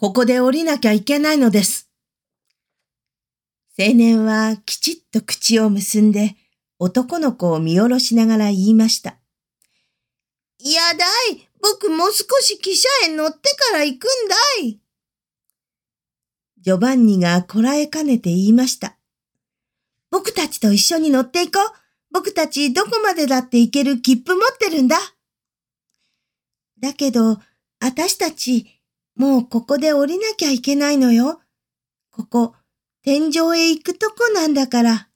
ここで降りなきゃいけないのです。青年はきちっと口を結んで男の子を見下ろしながら言いました。いやだい、僕もう少し汽車へ乗ってから行くんだい。ジョバンニがこらえかねて言いました。僕たちと一緒に乗っていこう。僕たちどこまでだって行ける切符持ってるんだ。だけど、あたしたち、もうここで降りなきゃいけないのよ。ここ、天井へ行くとこなんだから。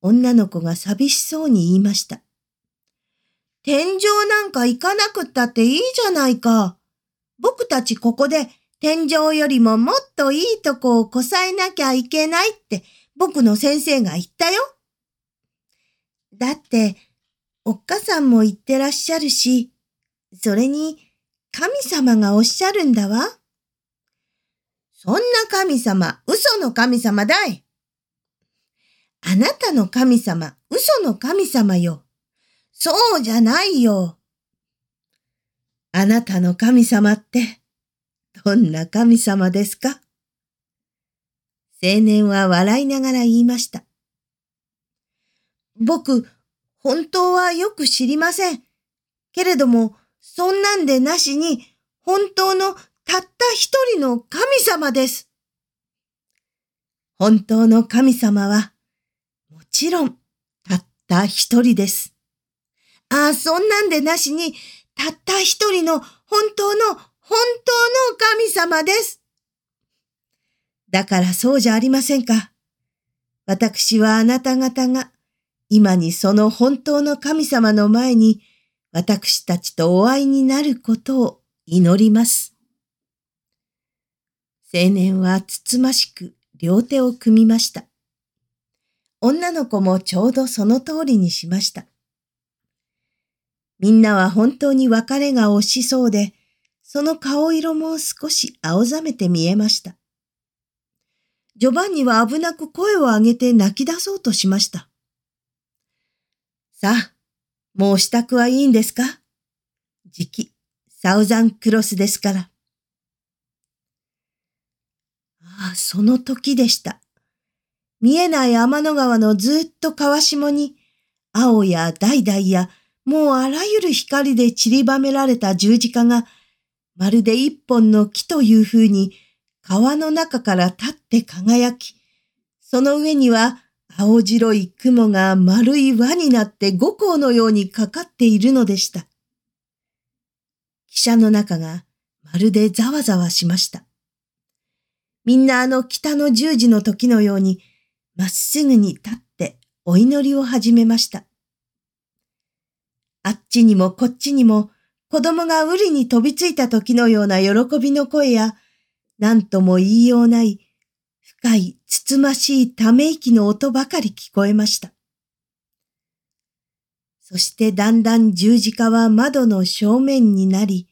女の子が寂しそうに言いました。天井なんか行かなくったっていいじゃないか。僕たちここで天井よりももっといいとこをこさえなきゃいけないって僕の先生が言ったよ。だって、おっかさんも言ってらっしゃるし、それに神様がおっしゃるんだわ。そんな神様、嘘の神様だい。あなたの神様、嘘の神様よ。そうじゃないよ。あなたの神様って、どんな神様ですか？青年は笑いながら言いました。僕、本当はよく知りません。けれども、そんなんでなしに、本当のたった一人の神様です。本当の神様は、もちろん、たった一人です。ああ、そんなんでなしに、たった一人の本当の、本当の神様です。だからそうじゃありませんか。私はあなた方が、今にその本当の神様の前に、私たちとお会いになることを祈ります。青年はつつましく両手を組みました。女の子もちょうどその通りにしました。みんなは本当に別れが惜しそうで、その顔色も少し青ざめて見えました。ジョバンニは危なく声を上げて泣き出そうとしました。さあ、もう支度はいいんですか？時期、サウザンクロスですから。ああ、その時でした。見えない天の川のずっと川下に、青や橙やもうあらゆる光で散りばめられた十字架が、まるで一本の木という風に川の中から立って輝き、その上には青白い雲が丸い輪になって五光のようにかかっているのでした。汽車の中がまるでざわざわしました。みんなあの北の十字の時のようにまっすぐに立ってお祈りを始めました。あっちにもこっちにも子供がウリに飛びついた時のような喜びの声や、何とも言いようない深いつつましいため息の音ばかり聞こえました。そしてだんだん十字架は窓の正面になり、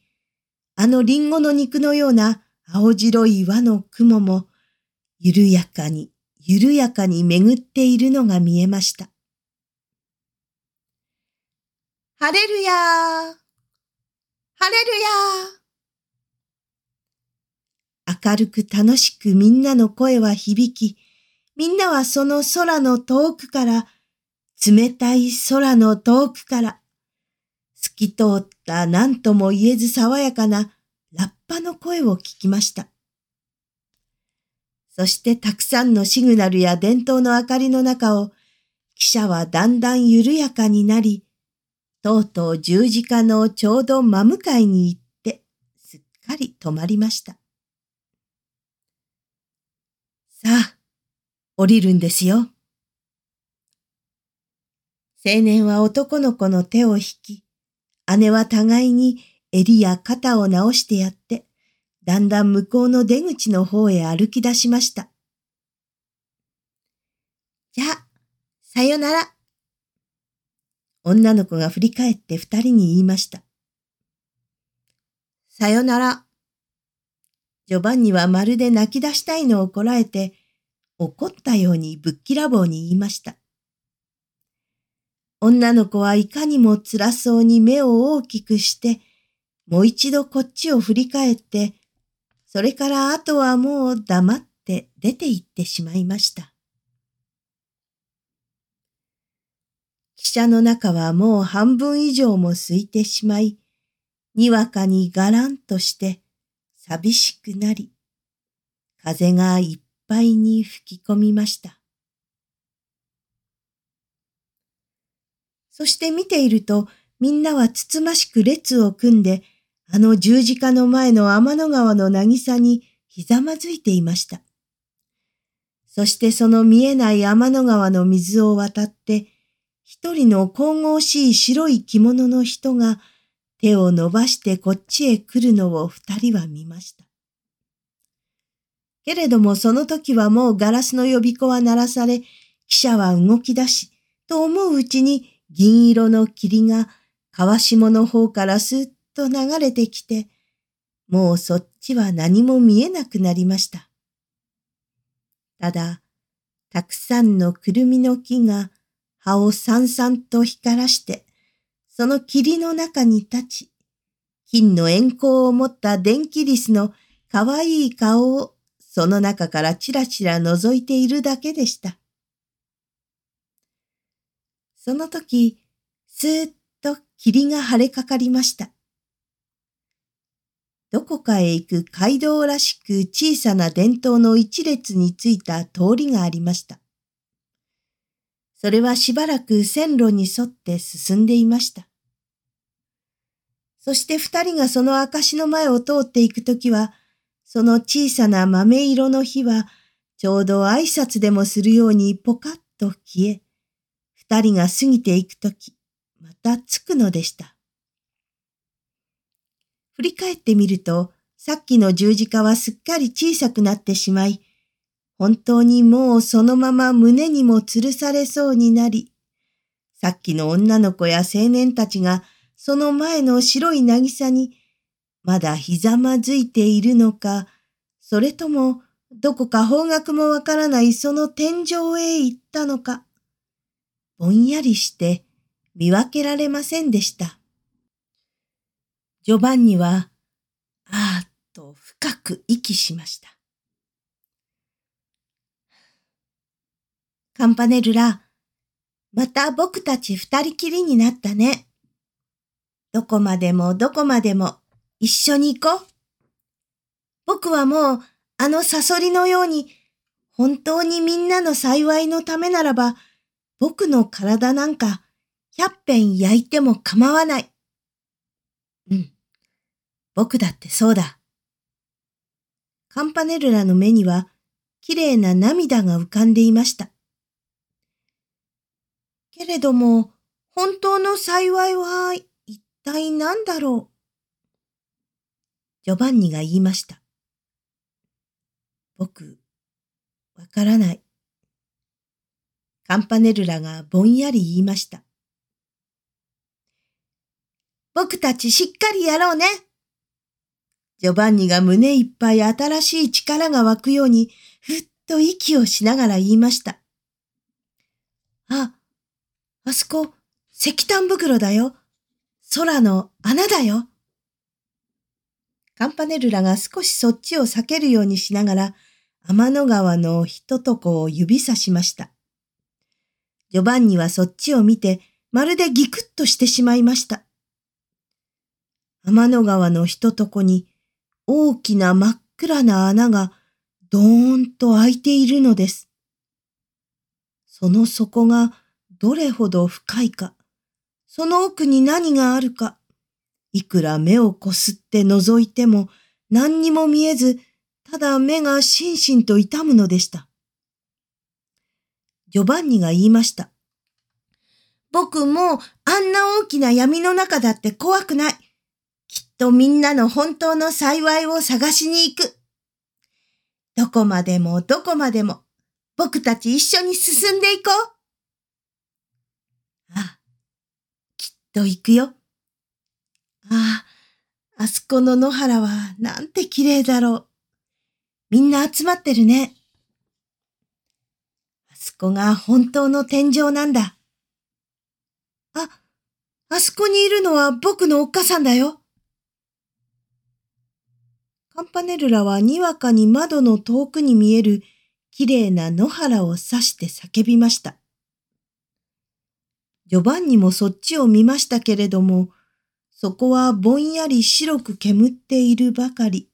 あのリンゴの肉のような青白い輪の雲も、緩やかに緩やかに巡っているのが見えました。ハレルヤーハレルヤー明るく楽しくみんなの声は響き、みんなはその空の遠くから、冷たい空の遠くから、透き通った何とも言えず爽やかなラッパの声を聞きました。そしてたくさんのシグナルや伝統の明かりの中を、汽車はだんだん緩やかになり、とうとう十字架のちょうど真向かいに行って、すっかり止まりました。さあ、降りるんですよ。青年は男の子の手を引き、姉は互いに襟や肩を直してやって、だんだん向こうの出口の方へ歩き出しました。じゃあ、さよなら。女の子が振り返って二人に言いました。さよなら。ジョバンニはまるで泣き出したいのをこらえて、怒ったようにぶっきらぼうに言いました。女の子はいかにも辛そうに目を大きくして、もう一度こっちを振り返って、それからあとはもう黙って出て行ってしまいました。汽車の中はもう半分以上も空いてしまい、にわかにがらんとして寂しくなり、風がいっぱいに吹き込みました。そして見ていると、みんなはつつましく列を組んで、あの十字架の前の天の川の渚にひざまずいていました。そしてその見えない天の川の水を渡って、一人の神々しい白い着物の人が手を伸ばしてこっちへ来るのを二人は見ました。けれどもその時はもうガラスの予備子は鳴らされ、汽車は動き出し、と思ううちに銀色の霧が川下の方からすっと流れてきて、もうそっちは何も見えなくなりました。ただ、たくさんのくるみの木が葉をさんさんと光らして、その霧の中に立ち、金の円光を持った電気リスのかわいい顔をその中からちらちら覗いているだけでした。その時、すーっと霧が晴れかかりました。どこかへ行く街道らしく小さな伝統の一列についた通りがありました。それはしばらく線路に沿って進んでいました。そして二人がその証の前を通っていくときは、その小さな豆色の火は、ちょうど挨拶でもするようにポカッと消え、二人が過ぎていくとき、またつくのでした。振り返ってみると、さっきの十字架はすっかり小さくなってしまい、本当にもうそのまま胸にも吊るされそうになり、さっきの女の子や青年たちがその前の白い渚にまだひざまずいているのか、それともどこか方角もわからないその天井へ行ったのか、ぼんやりして見分けられませんでした。ジョバンニは、あーっと深く息しました。カンパネルラ、また僕たち二人きりになったね。どこまでもどこまでも一緒に行こう。僕はもうあのサソリのように本当にみんなの幸いのためならば僕の体なんか百遍焼いても構わない。うん。僕だってそうだ。カンパネルラの目には、綺麗な涙が浮かんでいました。けれども、本当の幸いは体何だろう？ジョバンニが言いました。僕、わからない。カンパネルラがぼんやり言いました。僕たちしっかりやろうね。ジョバンニが胸いっぱい新しい力が湧くように、ふっと息をしながら言いました。あ、あそこ、石炭袋だよ。空の穴だよ。カンパネルラが少しそっちを避けるようにしながら、天の川のひととこを指さしました。ジョバンニはそっちを見て、まるでギクッとしてしまいました。天の川のひととこに大きな真っ暗な穴がどーんと開いているのです。その底がどれほど深いか、その奥に何があるか、いくら目をこすって覗いても何にも見えず、ただ目がしんしんと痛むのでした。ジョバンニが言いました。僕もあんな大きな闇の中だって怖くない。きっとみんなの本当の幸いを探しに行く。どこまでもどこまでも僕たち一緒に進んでいこう。ああ、と行くよ？ああ、あそこの野原はなんて綺麗だろう。みんな集まってるね。あそこが本当の天井なんだ。あ、あそこにいるのは僕のおっかさんだよ。カンパネルラはにわかに窓の遠くに見えるきれいな野原を指して叫びました。ジョバンニもそっちを見ましたけれども、そこはぼんやり白く煙っているばかり。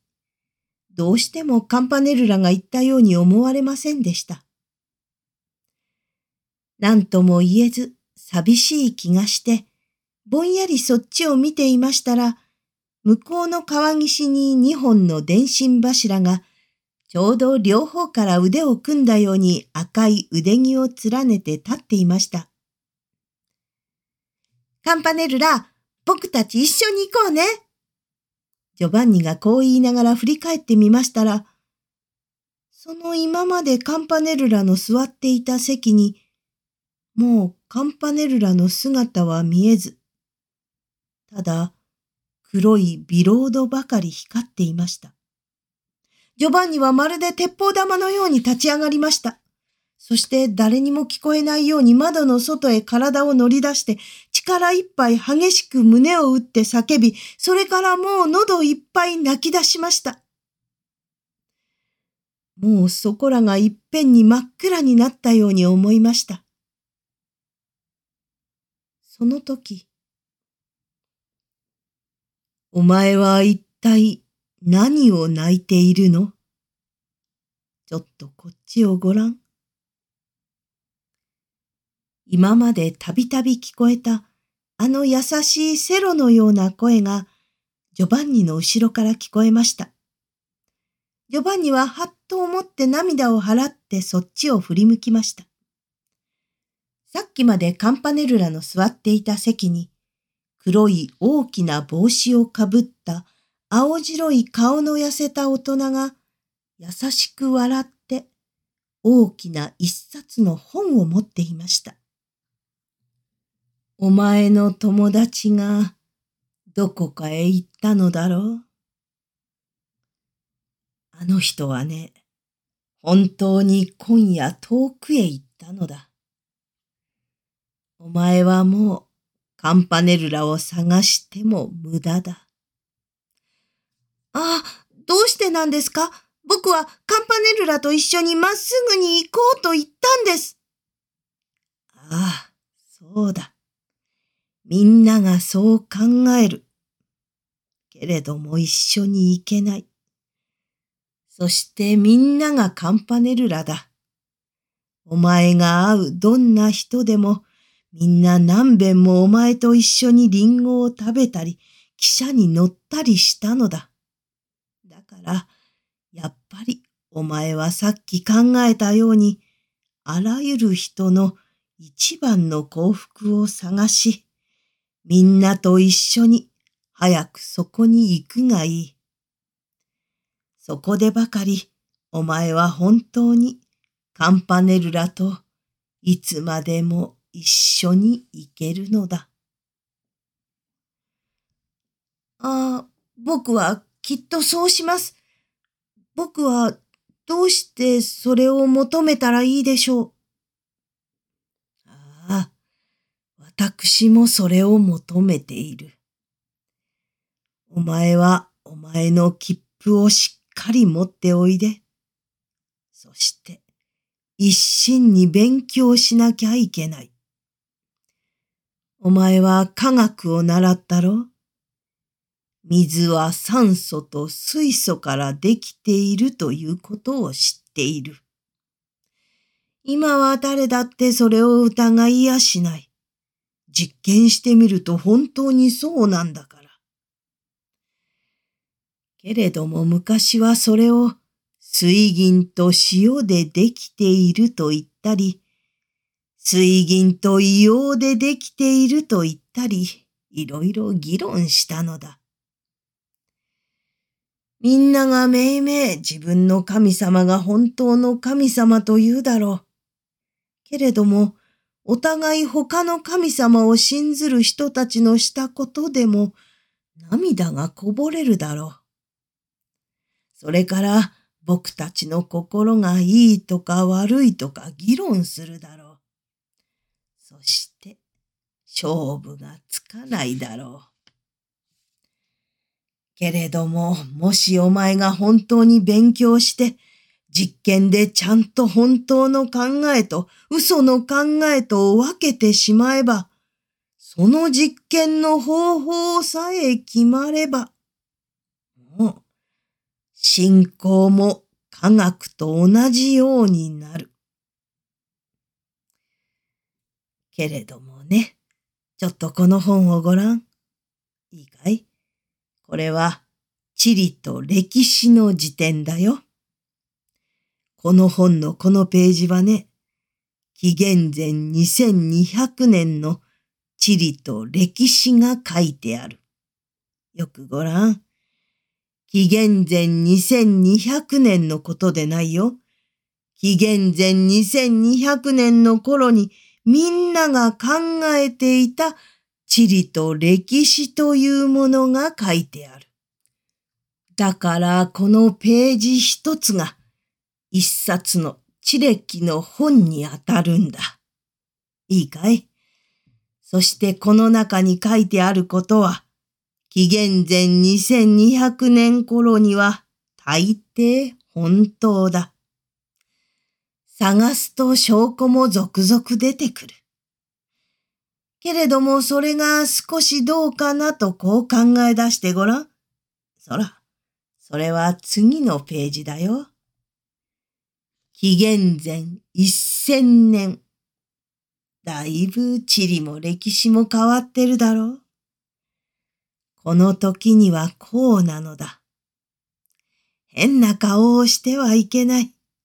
どうしてもカンパネルラが言ったように思われませんでした。何とも言えず寂しい気がして、ぼんやりそっちを見ていましたら、向こうの川岸に二本の電信柱が、ちょうど両方から腕を組んだように赤い腕木を連ねて立っていました。カンパネルラ、僕たち一緒に行こうね。ジョバンニがこう言いながら振り返ってみましたら、その今までカンパネルラの座っていた席に、もうカンパネルラの姿は見えず、ただ黒いビロードばかり光っていました。ジョバンニはまるで鉄砲玉のように立ち上がりました。そして誰にも聞こえないように窓の外へ体を乗り出して力いっぱい激しく胸を打って叫び、それからもう喉いっぱい泣き出しました。もうそこらがいっぺんに真っ暗になったように思いました。その時、お前は一体何を泣いているの？ちょっとこっちをごらん。今までたびたび聞こえたあの優しいセロのような声がジョバンニの後ろから聞こえました。ジョバンニははっと思って涙を払ってそっちを振り向きました。さっきまでカンパネルラの座っていた席に黒い大きな帽子をかぶった青白い顔の痩せた大人が優しく笑って大きな一冊の本を持っていました。お前の友達がどこかへ行ったのだろう？あの人はね、本当に今夜遠くへ行ったのだ。お前はもうカンパネルラを探しても無駄だ。ああ、どうしてなんですか？僕はカンパネルラと一緒にまっすぐに行こうと言ったんです。ああ、そうだ。みんながそう考える。けれども一緒に行けない。そしてみんながカンパネルラだ。お前が会うどんな人でもみんな何べんもお前と一緒にリンゴを食べたり、汽車に乗ったりしたのだ。だから、やっぱりお前はさっき考えたように、あらゆる人の一番の幸福を探し、みんなと一緒に早くそこに行くがいい。そこでばかりお前は本当にカンパネルラといつまでも一緒に行けるのだ。ああ、僕はきっとそうします。僕はどうしてそれを求めたらいいでしょう。ああ、私もそれを求めている。お前はお前の切符をしっかり持っておいで。そして、一心に勉強しなきゃいけない。お前は科学を習ったろ？水は酸素と水素からできているということを知っている。今は誰だってそれを疑いやしない。実験してみると本当にそうなんだから。けれども昔はそれを水銀と塩でできていると言ったり、水銀と硫黄でできていると言ったり、いろいろ議論したのだ。みんながめいめい自分の神様が本当の神様と言うだろう。けれども、お互い他の神様を信ずる人たちのしたことでも涙がこぼれるだろう。それから僕たちの心がいいとか悪いとか議論するだろう。そして勝負がつかないだろう。けれども、もしお前が本当に勉強して、実験でちゃんと本当の考えと嘘の考えとを分けてしまえば、その実験の方法さえ決まれば、もう、信仰も科学と同じようになる。けれどもね、ちょっとこの本をごらん。いいかい？これは地理と歴史の辞典だよ。この本のこのページはね、紀元前2200年の地理と歴史が書いてある。よくごらん。紀元前2200年のことでないよ。紀元前2200年の頃にみんなが考えていた地理と歴史というものが書いてある。だからこのページ一つが一冊の地歴の本にあたるんだ。いいかい？そしてこの中に書いてあることは、紀元前2200年頃には大抵本当だ。探すと証拠も続々出てくる。けれどもそれが少しどうかなとこう考え出してごらん。そら、それは次のページだよ。紀元前一千年。だいぶ地理も歴史も変わってるだろう。この時にはこうなのだ。変な顔をしてはいけない。